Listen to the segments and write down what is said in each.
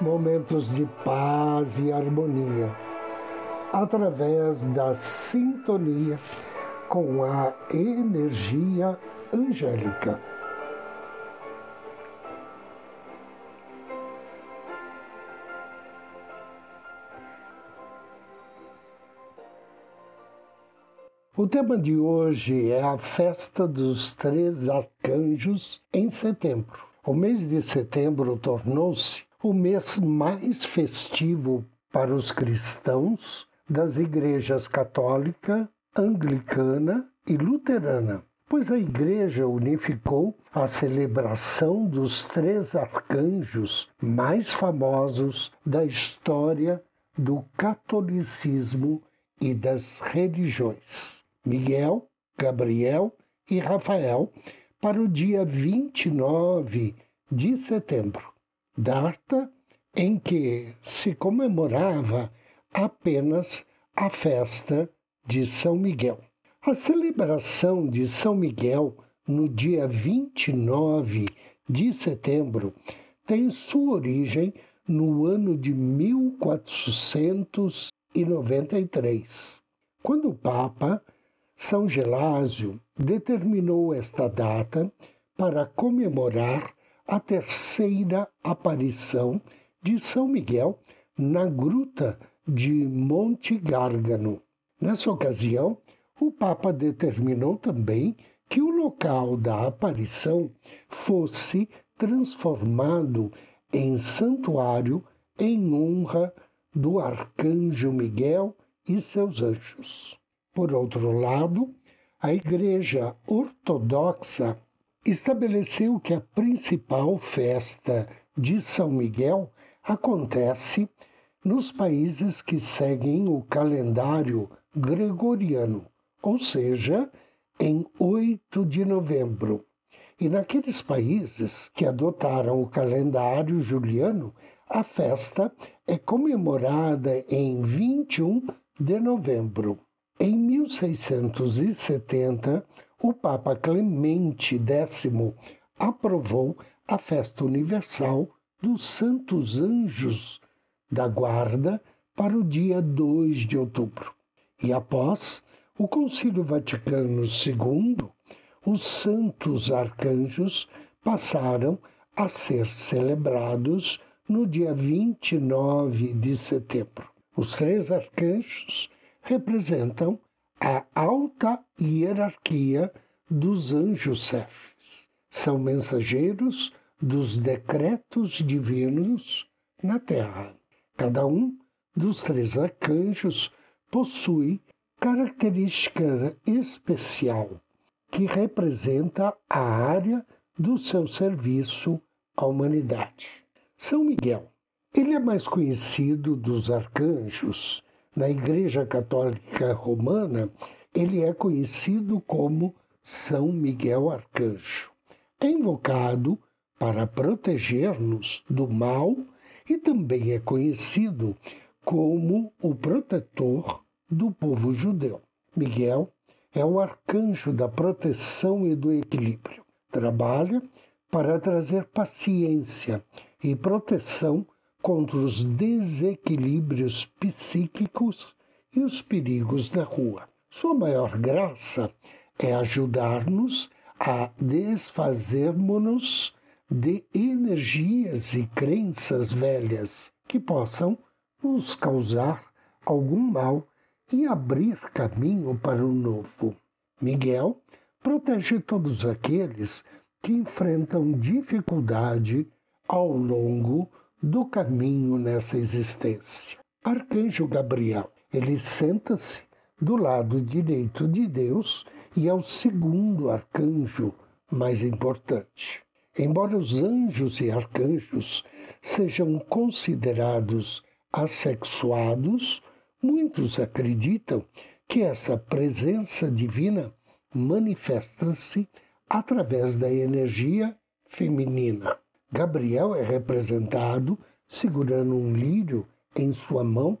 momentos de paz e harmonia, através da sintonia com a energia angélica. O tema de hoje é a festa dos três arcanjos em setembro. O mês de setembro tornou-se o mês mais festivo para os cristãos das igrejas católica, anglicana e luterana, pois a igreja unificou a celebração dos três arcanjos mais famosos da história do catolicismo e das religiões: Miguel, Gabriel e Rafael, para o dia 29 de setembro data em que se comemorava apenas a festa de São Miguel. A celebração de São Miguel no dia 29 de setembro tem sua origem no ano de 1493, quando o Papa São Gelásio determinou esta data para comemorar a terceira aparição de São Miguel na gruta de Monte Gárgano. Nessa ocasião, o Papa determinou também que o local da aparição fosse transformado em santuário em honra do arcanjo Miguel e seus anjos. Por outro lado, a Igreja Ortodoxa estabeleceu que a principal festa de São Miguel acontece nos países que seguem o calendário gregoriano, ou seja, em 8 de novembro. E naqueles países que adotaram o calendário juliano, a festa é comemorada em 21 de novembro. Em 1670, o Papa Clemente X aprovou a festa universal dos Santos Anjos da Guarda para o dia 2 de outubro. E após o Concílio Vaticano II, os Santos Arcanjos passaram a ser celebrados no dia 29 de setembro. Os três arcanjos representam a alta hierarquia dos anjos cefes. São mensageiros dos decretos divinos na terra. Cada um dos três arcanjos possui característica especial que representa a área do seu serviço à humanidade. São Miguel. Ele é mais conhecido dos arcanjos na Igreja Católica Romana, ele é conhecido como São Miguel Arcanjo. É invocado para proteger-nos do mal e também é conhecido como o protetor do povo judeu. Miguel é o arcanjo da proteção e do equilíbrio. Trabalha para trazer paciência e proteção contra os desequilíbrios psíquicos e os perigos da rua. Sua maior graça é ajudar-nos a desfazermos-nos de energias e crenças velhas que possam nos causar algum mal e abrir caminho para o novo. Miguel protege todos aqueles que enfrentam dificuldade ao longo do caminho nessa existência. Arcanjo Gabriel, ele senta-se do lado direito de Deus e é o segundo arcanjo mais importante. Embora os anjos e arcanjos sejam considerados assexuados, muitos acreditam que essa presença divina manifesta-se através da energia feminina. Gabriel é representado segurando um lírio em sua mão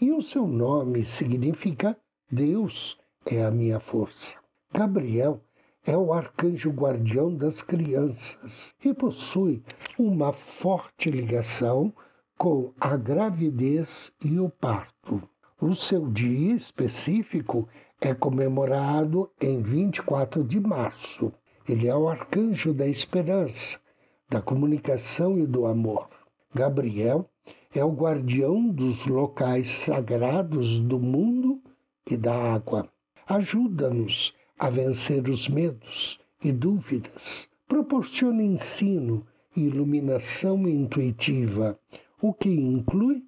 e o seu nome significa Deus é a minha força. Gabriel é o arcanjo guardião das crianças e possui uma forte ligação com a gravidez e o parto. O seu dia específico é comemorado em 24 de março. Ele é o arcanjo da esperança, da comunicação e do amor. Gabriel é o guardião dos locais sagrados do mundo e da água. Ajuda-nos a vencer os medos e dúvidas. Proporciona ensino e iluminação intuitiva, o que inclui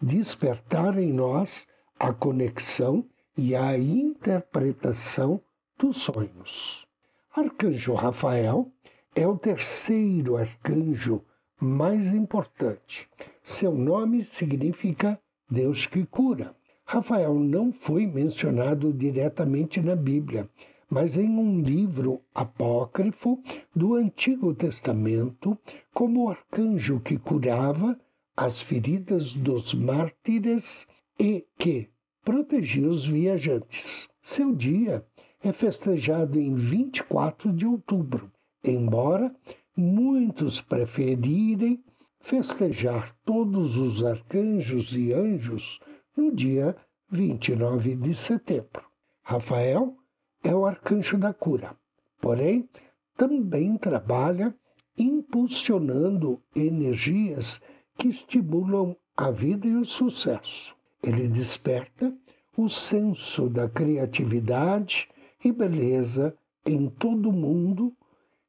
despertar em nós a conexão e a interpretação dos sonhos. Arcanjo Rafael é o terceiro arcanjo mais importante. Seu nome significa Deus que cura. Rafael não foi mencionado diretamente na Bíblia, mas em um livro apócrifo do Antigo Testamento, como arcanjo que curava as feridas dos mártires e que protegia os viajantes. Seu dia é festejado em 24 de outubro, embora muitos preferirem festejar todos os arcanjos e anjos no dia 29 de setembro. Rafael é o arcanjo da cura, porém também trabalha impulsionando energias que estimulam a vida e o sucesso. Ele desperta o senso da criatividade e beleza em todo mundo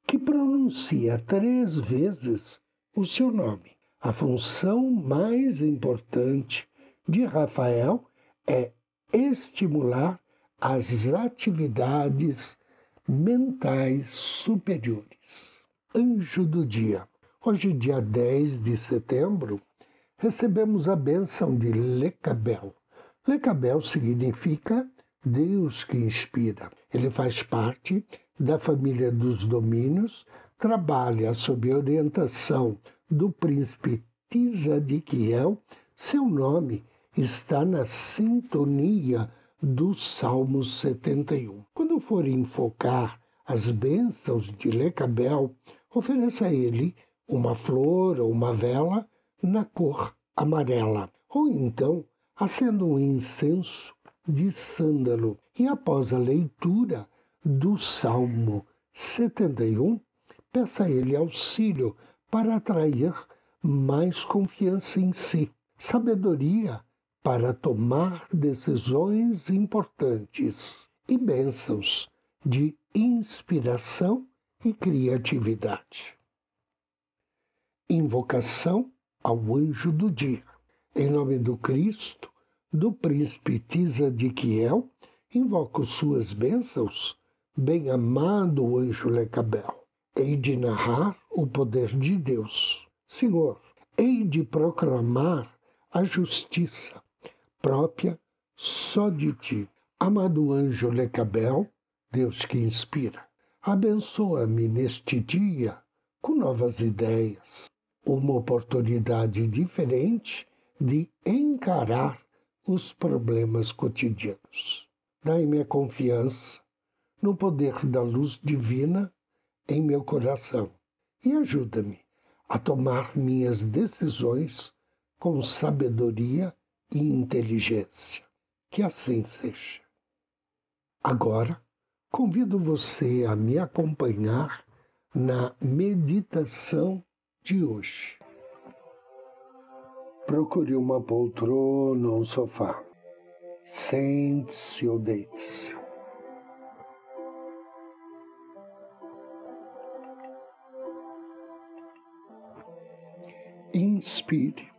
que pronuncia três vezes o seu nome. A função mais importante de Rafael é estimular as atividades mentais superiores. Anjo do dia. Hoje, dia 10 de setembro, recebemos a bênção de Lecabel. Lecabel significa Deus que inspira. Ele faz parte da família dos domínios, trabalha sob orientação do príncipe Tisadiquiel. Seu nome está na sintonia do Salmo 71. Quando for enfocar as bênçãos de Lecabel, ofereça a ele uma flor ou uma vela na cor amarela, ou então acenda um incenso de sândalo e após a leitura do Salmo 71, peça a ele auxílio para atrair mais confiança em si, sabedoria para tomar decisões importantes e bênçãos de inspiração e criatividade. Invocação ao anjo do dia. Em nome do Cristo, do príncipe Tisadiquiel, invoco suas bênçãos, bem-amado anjo Lecabel. Hei de narrar o poder de Deus. Senhor, hei de proclamar a justiça própria só de ti. Amado anjo Lecabel, Deus que inspira, abençoa-me neste dia com novas ideias, uma oportunidade diferente de encarar os problemas cotidianos. Dai-me a confiança no poder da luz divina em meu coração e ajuda-me a tomar minhas decisões com sabedoria e inteligência. Que assim seja. Agora, convido você a me acompanhar na meditação de hoje. Procure uma poltrona ou um sofá. Sente-se ou deite-se. Inspire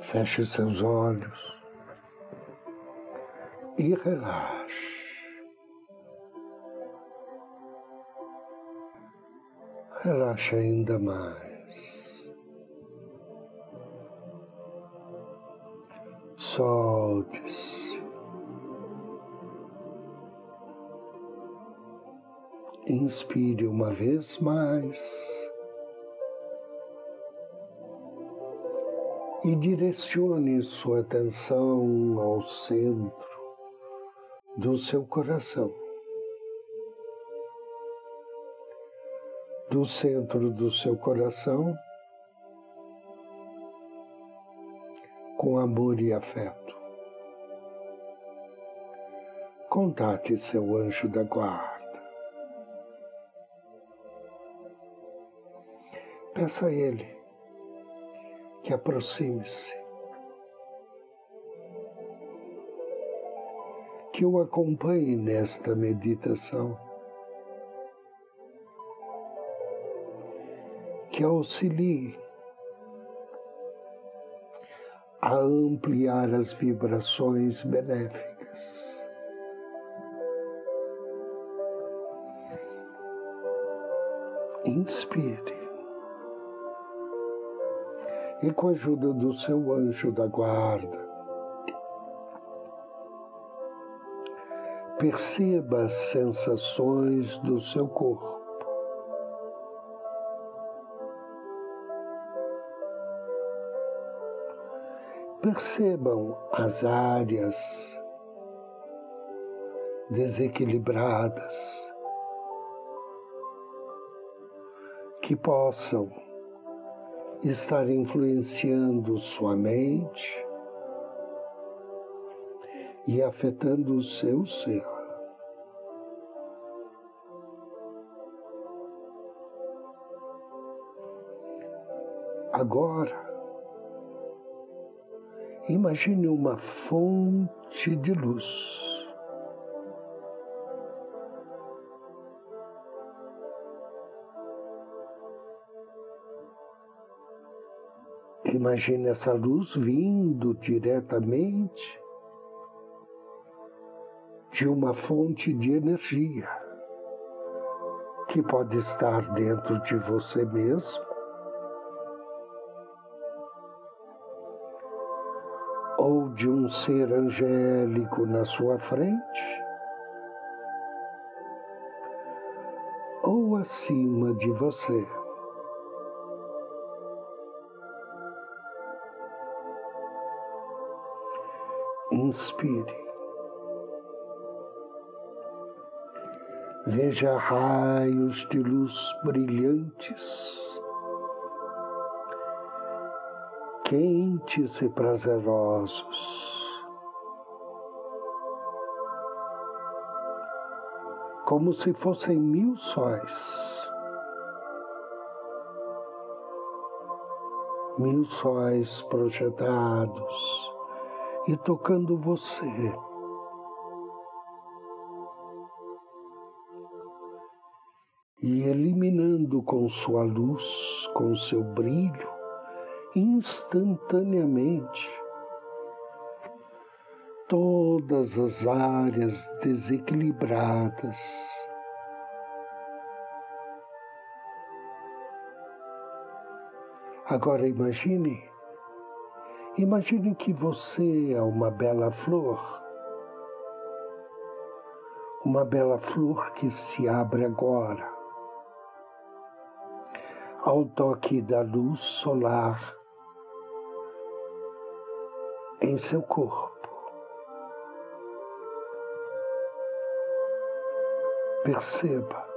Feche seus olhos e relaxe. Relaxe ainda mais. solte-se. Inspire uma vez mais. E direcione sua atenção ao centro do seu coração. Do centro do seu coração, com amor e afeto. Contate seu anjo da guarda. Peça a ele que aproxime-se, que o acompanhe nesta meditação, que auxilie a ampliar as vibrações benéficas. Inspire. E com a ajuda do seu anjo da guarda, perceba as sensações do seu corpo. percebam as áreas desequilibradas que possam estar influenciando sua mente e afetando o seu ser. Agora, Imagine uma fonte de luz. Imagine essa luz vindo diretamente de uma fonte de energia que pode estar dentro de você mesmo ou de um ser angélico na sua frente, ou acima de você. Inspire. Veja raios de luz brilhantes quentes e prazerosos, como se fossem mil sóis, mil sóis projetados e tocando você. E eliminando com sua luz, com seu brilho, instantaneamente todas as áreas desequilibradas. Agora imagine, imagine que você é uma bela flor, uma bela flor que se abre agora. Ao toque da luz solar em seu corpo. Perceba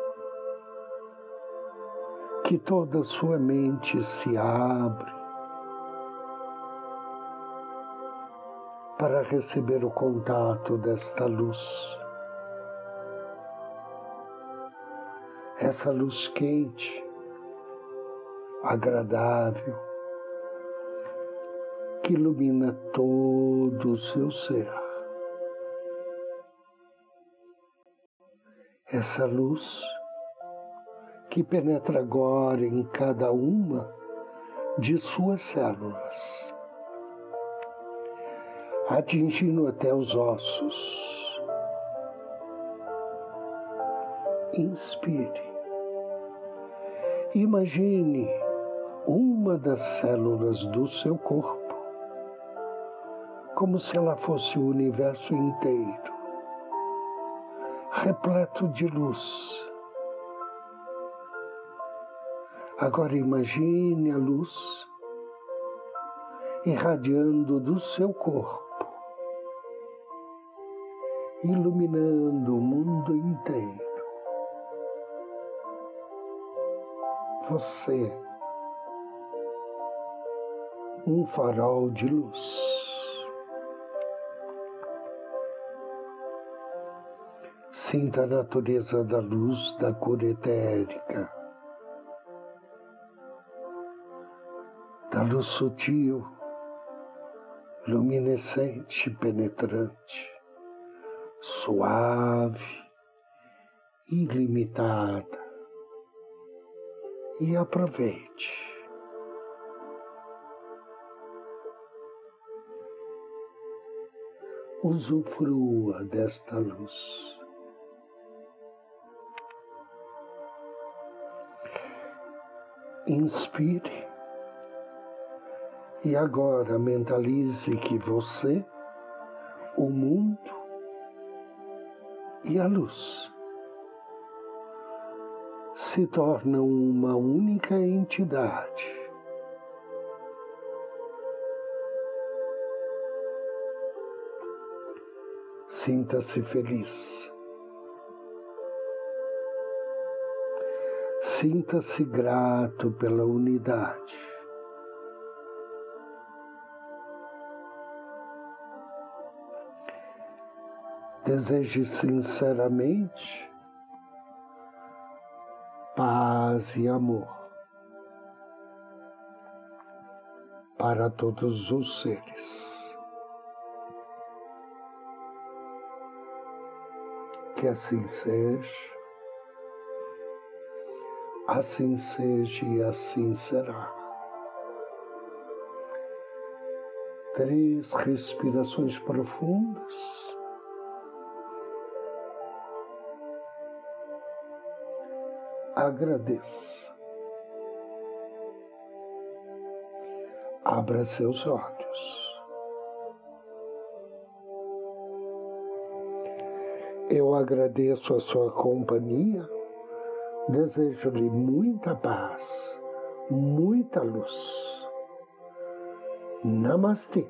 que toda sua mente se abre para receber o contato desta luz. Essa luz quente, agradável, que ilumina todo o seu ser. Essa luz que penetra agora em cada uma de suas células, atingindo até os ossos. Inspire. Imagine uma das células do seu corpo como se ela fosse o universo inteiro, repleto de luz. Agora imagine a luz irradiando do seu corpo, iluminando o mundo inteiro. Você, um farol de luz. Sinta a natureza da luz da cor etérica, da luz sutil luminescente, penetrante, suave, ilimitada. E aproveite. Usufrua desta luz. Inspire e agora mentalize que você, o mundo e a luz se tornam uma única entidade. Sinta-se feliz. Sinta-se grato pela unidade. Deseje sinceramente paz e amor para todos os seres. Que assim seja, assim seja e assim será. Três respirações profundas. Agradeça. Abra seus olhos. Eu agradeço a sua companhia, desejo-lhe muita paz, muita luz. Namastê.